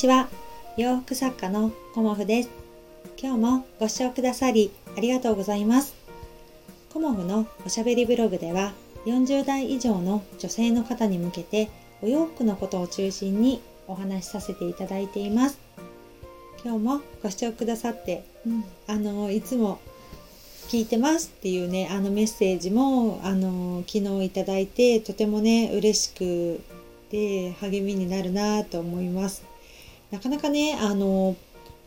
ちは。洋服作家のコモフです。今日もご視聴くださりありがとうございます。コモフのおしゃべりブログでは40代以上の女性の方に向けてお洋服のことを中心にお話しさせていただいています。今日もご視聴くださって、うん、あのいつも聞いてますっていうねあのメッセージもあの昨日いただいてとてもね嬉しくて励みになるなと思いますなかなかねあの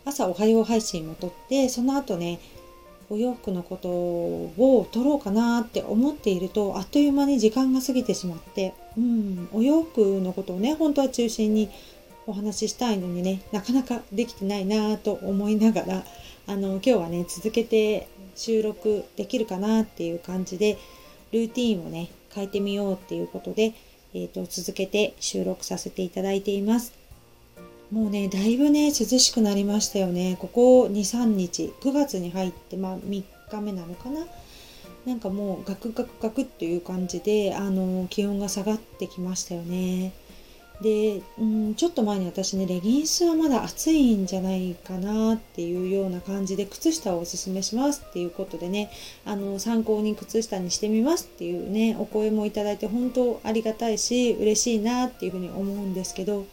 朝おはよう配信も撮ってその後ねお洋服のことを撮ろうかなって思っているとあっという間に時間が過ぎてしまって、うん、お洋服のことをね本当は中心にお話ししたいのにねなかなかできてないなと思いながらあの今日はね続けて収録できるかなっていう感じでルーティンをね変えてみようっていうことで、えーと、続けて収録させていただいています。もうねだいぶね涼しくなりましたよね。ここ23日9月に入ってまあ3日目なのかな。なんかもうガクガクガクっていう感じであの気温が下がってきましたよね。で、うん、ちょっと前に私ねレギンスはまだ暑いんじゃないかなっていうような感じで靴下をおすすめしますっていうことでねあの参考に靴下にしてみますっていうねお声もいただいて本当ありがたいし嬉しいなっていうふうに思うんですけど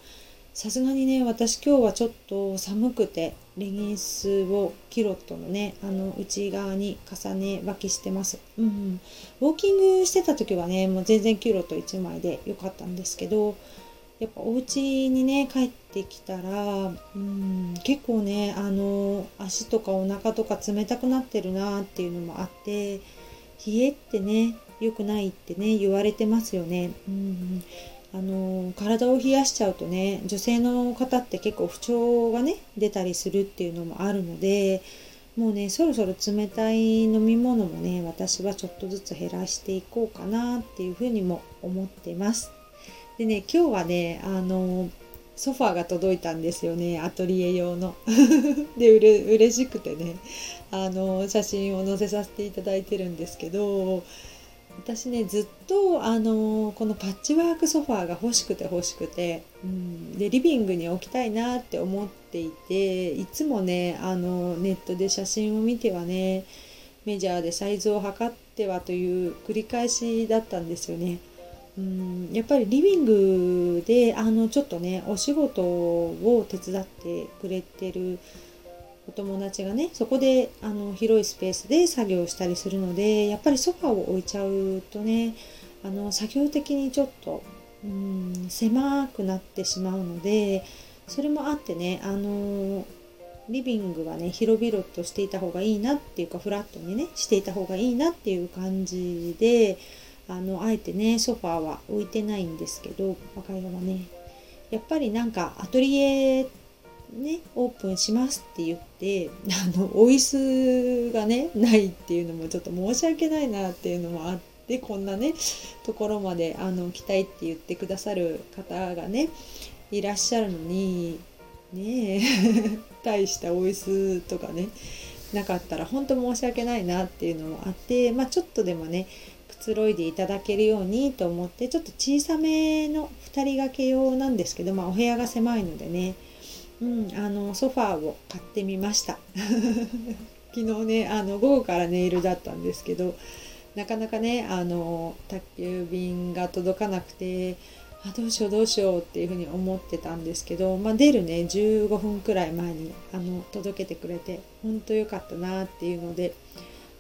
さすがにね私今日はちょっと寒くてレギンスをキロットのねあの内側に重ね履きしてます、うん、ウォーキングしてた時はねもう全然キロット1枚で良かったんですけどやっぱお家にね帰ってきたらうん結構ねあの足とかお腹とか冷たくなってるなっていうのもあって冷えってね良くないってね言われてますよね。うん。あの体を冷やしちゃうとね女性の方って結構不調がね出たりするっていうのもあるのでもうねそろそろ冷たい飲み物もね私はちょっとずつ減らしていこうかなっていうふうにも思ってます。でね今日はねあのソファーが届いたんですよねアトリエ用の。でうれ嬉しくてねあの写真を載せさせていただいてるんですけど私ねずっとあのこのパッチワークソファーが欲しくて欲しくて、うん、でリビングに置きたいなって思っていていつもねあのネットで写真を見てはねメジャーでサイズを測ってはという繰り返しだったんですよね。うんやっぱりリビングであのちょっとねお仕事を手伝ってくれてるお友達がねそこであの広いスペースで作業したりするのでやっぱりソファを置いちゃうとねあの作業的にちょっとうん狭くなってしまうのでそれもあってねあのリビングはね広々としていた方がいいなっていうかフラットにねしていた方がいいなっていう感じであのあえてねソファーは置いてないんですけど若いはね。やっぱりなんかアトリエねオープンしますって言ってあのお椅子がねないっていうのもちょっと申し訳ないなっていうのもあってこんなねところまであの来たいって言ってくださる方がねいらっしゃるのにねえ 大したお椅子とかねなかったら本当申し訳ないなっていうのもあってまあちょっとでもねくつろいでいただけるようにと思ってちょっと小さめの2人掛け用なんですけど、まあ、お部屋が狭いのでね、うん、あのソファーを買ってみました。昨日ねあの午後からネイルだったんですけどなかなかねあの宅急便が届かなくてあどうしようどうしようっていうふうに思ってたんですけど、まあ、出るね15分くらい前にあの届けてくれて本当良かったなっていうので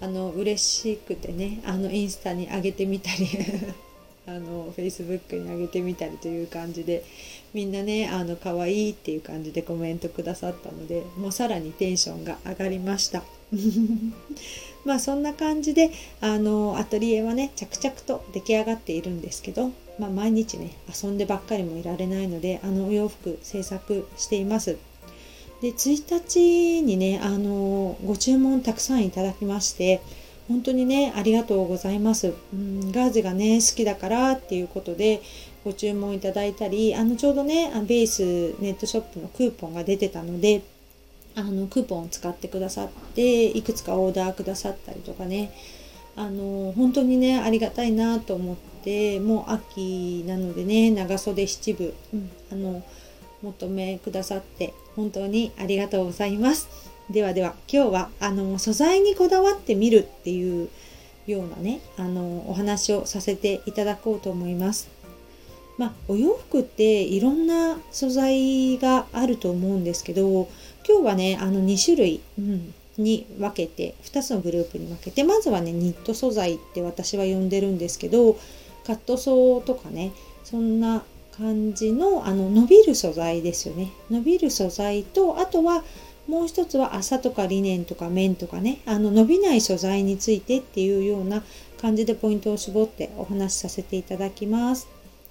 あの嬉しくてねあのインスタに上げてみたり。あのフェイスブックに上げてみたりという感じでみんなねあの可愛いっていう感じでコメントくださったのでもうさらにテンションが上がりました。まあそんな感じであのアトリエはね着々と出来上がっているんですけど、まあ、毎日ね遊んでばっかりもいられないのであのお洋服制作しています。で1日にねあのご注文たくさんいただきまして本当にねありがとうございます、うん、ガーゼがね好きだからっていうことでご注文いただいたりあのちょうどねベースネットショップのクーポンが出てたのであのクーポンを使ってくださっていくつかオーダーくださったりとかね。あの本当にねありがたいなと思ってもう秋なのでね長袖七分、うん、あの求めくださって本当にありがとうございます。ではでは今日はあの素材にこだわってみるっていうようなねあのお話をさせていただこうと思います。まあ、お洋服っていろんな素材があると思うんですけど今日はねあの2種類、うん、に分けて2つのグループに分けてまずはねニット素材って私は呼んでるんですけどカットソーとかねそんな感じのあの伸びる素材ですよね。伸びる素材とあとはもう一つは麻とかリネンとか綿とかねあの伸びない素材についてっていうような感じでポイントを絞ってお話しさせていただきます。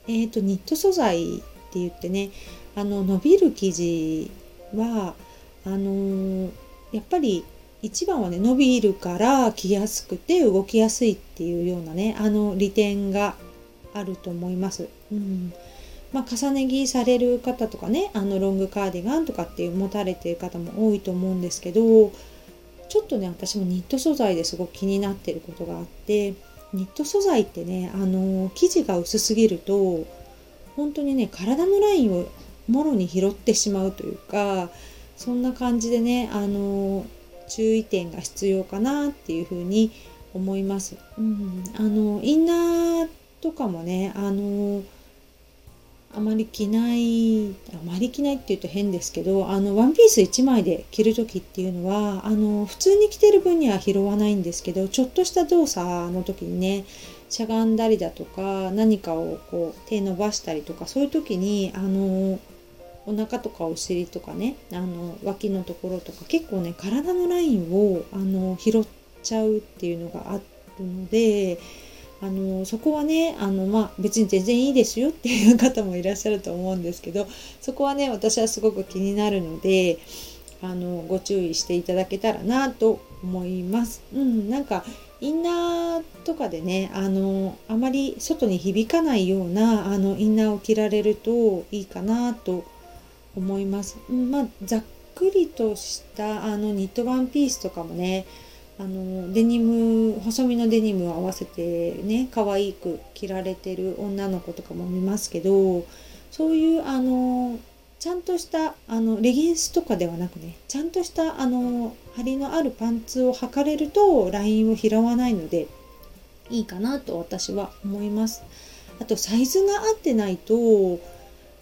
えーと、ニット素材って言ってねあの伸びる生地はあのー、やっぱり一番はね伸びるから着やすくて動きやすいっていうようなねあの利点があると思います。うんまあ、重ね着される方とかねあのロングカーディガンとかっていう持たれてる方も多いと思うんですけどちょっとね私もニット素材ですごく気になってることがあってニット素材ってねあの生地が薄すぎると本当にね体のラインをもろに拾ってしまうというかそんな感じでねあの注意点が必要かなっていうふうに思います。うん、あのインナーとかもねあのあまり着ないあまり着ないって言うと変ですけどあのワンピース1枚で着る時っていうのはあの普通に着てる分には拾わないんですけどちょっとした動作の時にねしゃがんだりだとか何かをこう手伸ばしたりとかそういう時にあのお腹とかお尻とかねあの脇のところとか結構ね体のラインをあの拾っちゃうっていうのがあるので。あのそこはねあの、まあ、別に全然いいですよっていう方もいらっしゃると思うんですけどそこはね私はすごく気になるのであのご注意していただけたらなと思います。うん、なんかインナーとかでねあのあまり外に響かないようなあのインナーを着られるといいかなと思います。うん、まあ、ざっくりとしたあのニットワンピースとかもねあのデニム細身のデニムを合わせてね可愛く着られてる女の子とかも見ますけどそういうあのちゃんとしたあのレギンスとかではなくねちゃんとしたあの張りのあるパンツを履かれるとラインを拾わないのでいいかなと私は思います。あとサイズが合ってないと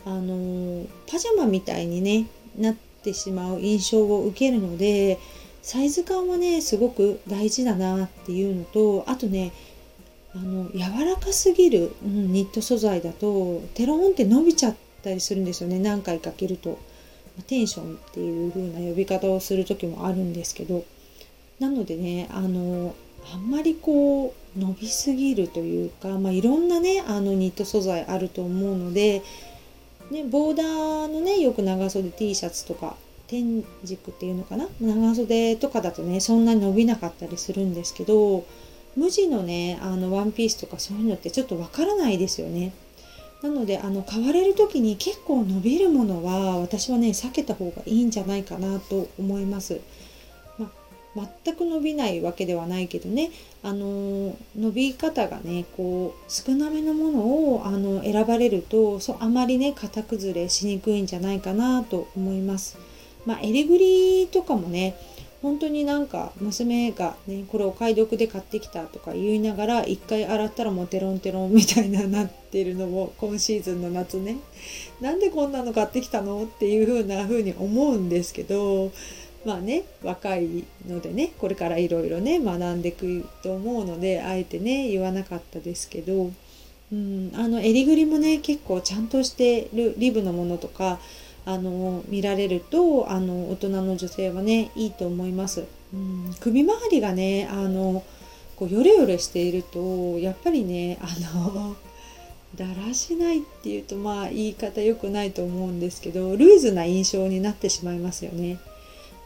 あのパジャマみたいにねなってしまう印象を受けるのでサイズ感はねすごく大事だなっていうのとあとねあの柔らかすぎる、うん、ニット素材だとテロンって伸びちゃったりするんですよね何回か着ると。テンションっていう風な呼び方をする時もあるんですけどなのでねあのあんまりこう伸びすぎるというか、まあ、いろんなねあのニット素材あると思うので、ね、ボーダーのねよく長袖 T シャツとか天軸っていうのかな？長袖とかだとねそんなに伸びなかったりするんですけど無地のねあのワンピースとかそういうのってちょっとわからないですよね。なのであの買われる時に結構伸びるものは私はね避けた方がいいんじゃないかなと思います。ま、全く伸びないわけではないけどねあの伸び方がねこう少なめのものをあの選ばれるとそうあまりね型崩れしにくいんじゃないかなと思います。まあ、襟ぐりとかもね本当になんか娘がねこれお買い得で買ってきたとか言いながら一回洗ったらもうテロンテロンみたいななってるのも今シーズンの夏ね。なんでこんなの買ってきたのっていう風な風に思うんですけどまあね若いのでねこれからいろいろね学んでいくと思うのであえてね言わなかったですけど、うん、あの襟ぐりもね結構ちゃんとしてるリブのものとかあの見られるとあの大人の女性はねいいと思います。うん、首周りがねあのこうヨレヨレしているとやっぱりねあのだらしないっていうとまあ言い方良くないと思うんですけどルーズな印象になってしまいますよね。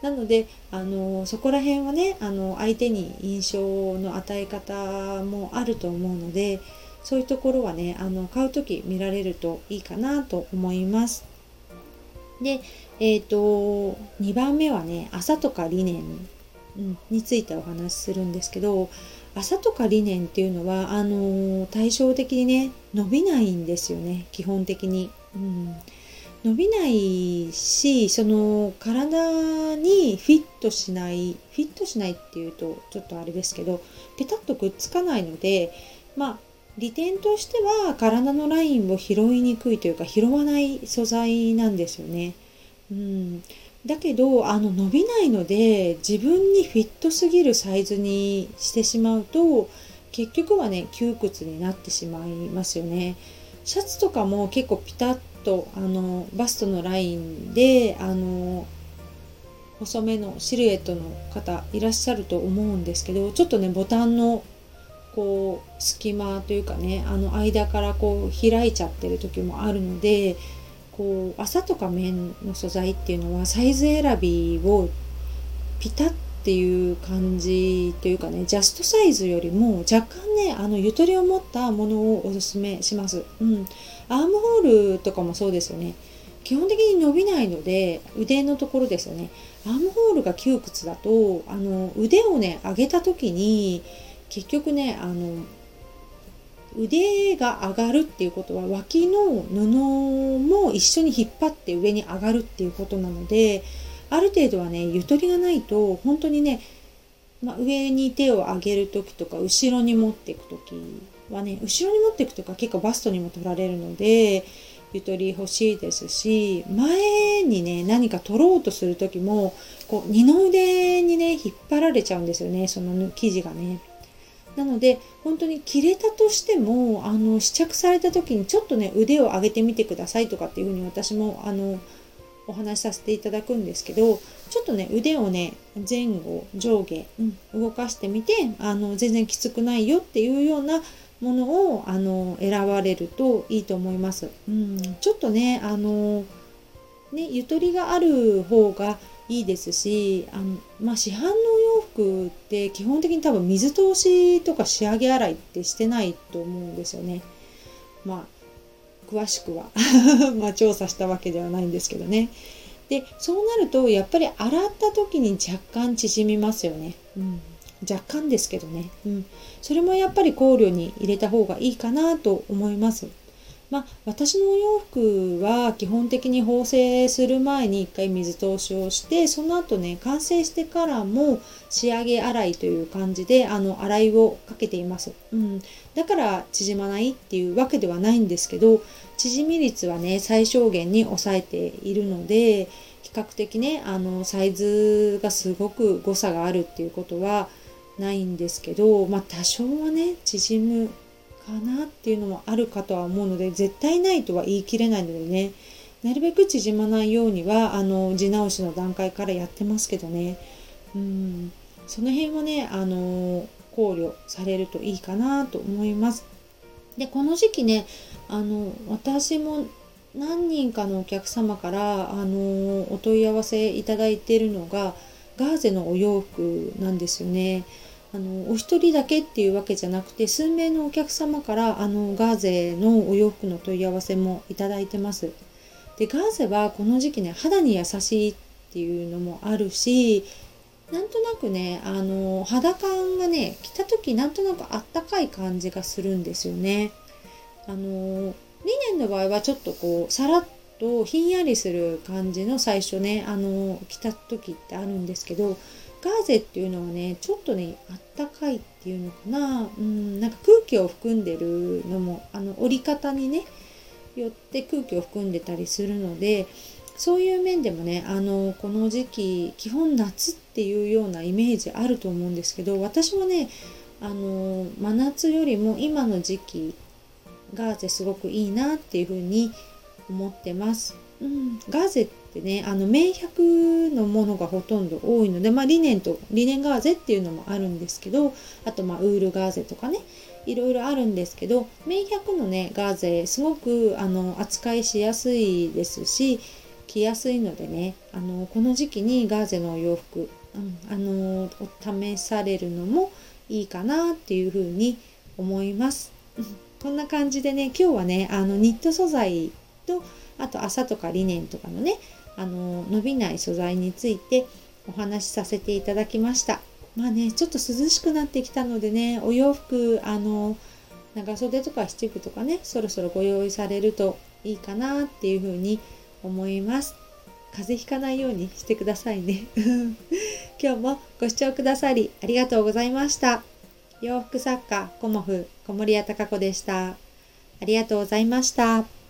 なのであのそこら辺はねあの相手に印象の与え方もあると思うのでそういうところはねあの買う時見られるといいかなと思います。で、えっ、ー、と、2番目はね、朝とか理念、うん、についてお話しするんですけど、朝とか理念っていうのは、あの対照的にね、伸びないんですよね、基本的に。うん伸びないしその体にフィットしないフィットしないっていうとちょっとあれですけどペタッとくっつかないのでまあ利点としては体のラインを拾いにくいというか拾わない素材なんですよね。うん、だけどあの伸びないので自分にフィットすぎるサイズにしてしまうと結局はね窮屈になってしまいますよね。シャツとかも結構ピタッとあのバストのラインであの細めのシルエットの方いらっしゃると思うんですけどちょっとねボタンのこう隙間というかねあの間からこう開いちゃってる時もあるのでこう麻とか綿の素材っていうのはサイズ選びをピタッっていう感じというかねジャストサイズよりも若干ねあのゆとりを持ったものをおすすめします、うん、アームホールとかもそうですよね。基本的に伸びないので腕のところですよね。アームホールが窮屈だとあの腕をね上げた時に結局ねあの腕が上がるっていうことは脇の布も一緒に引っ張って上に上がるっていうことなのである程度はねゆとりがないと本当にね、まあ、上に手を上げる時とか後ろに持っていく時はね後ろに持っていくとか結構バストにも取られるのでゆとり欲しいですし前にね何か取ろうとする時もこう二の腕にね引っ張られちゃうんですよねその生地がね。なので本当に着れたとしてもあの試着された時にちょっとね腕を上げてみてくださいとかっていうふうに私もあのお話しさせていただくんですけどちょっとね腕をね前後上下、うん、動かしてみてあの全然きつくないよっていうようなものをあの選ばれるといいと思います。うん、ちょっとねあのねゆとりがある方がいいですしあの、まあ、市販のお洋服って基本的に多分水通しとか仕上げ洗いってしてないと思うんですよね。まあ詳しくは ま調査したわけではないんですけどね。でそうなるとやっぱり洗った時に若干縮みますよね。うん、若干ですけどね、うん。それもやっぱり考慮に入れた方がいいかなと思います。まあ、私のお洋服は基本的に縫製する前に一回水通しをしてその後ね完成してからも仕上げ洗いという感じであの洗いをかけています、うん、だから縮まないっていうわけではないんですけど縮み率はね最小限に抑えているので比較的ねあのサイズがすごく誤差があるっていうことはないんですけどまあ多少はね縮むかなっていうのもあるかとは思うので絶対ないとは言い切れないのでねなるべく縮まないようにはあの地直しの段階からやってますけどねうんその辺はねあの考慮されるといいかなと思います。でこの時期ねあの私も何人かのお客様からあのお問い合わせいただいているのがガーゼのお洋服なんですよね。あのお一人だけっていうわけじゃなくて数名のお客様からあのガーゼのお洋服の問い合わせもいただいてます。でガーゼはこの時期ね肌に優しいっていうのもあるしなんとなくねあの肌感がね着た時なんとなくあったかい感じがするんですよね。あのリネンの場合はちょっとこうさらっとひんやりする感じの最初ねあの着た時ってあるんですけどガーゼっていうのはねちょっとねあったかいっていうのかなうんなんか空気を含んでるのもあの折り方にねよって空気を含んでたりするのでそういう面でもねあのこの時期基本夏っていうようなイメージあると思うんですけど私はねあの真夏よりも今の時期ガーゼすごくいいなっていうふうに思ってます。うん、ガーゼってねあの綿100のものがほとんど多いので、まあ、リネンとリネンガーゼっていうのもあるんですけどあとまあウールガーゼとかねいろいろあるんですけど綿100のねガーゼすごくあの扱いしやすいですし着やすいのでねあのこの時期にガーゼのお洋服、うん、あの試されるのもいいかなっていうふうに思います。こんな感じでね今日はねあのニット素材とあと麻とかリネンとかのねあの伸びない素材についてお話しさせていただきました。まあねちょっと涼しくなってきたのでねお洋服あの長袖とか七分とかねそろそろご用意されるといいかなっていうふうに思います。風邪ひかないようにしてくださいね。今日もご視聴くださりありがとうございました。洋服作家コモフ小森屋隆子でした。ありがとうございました。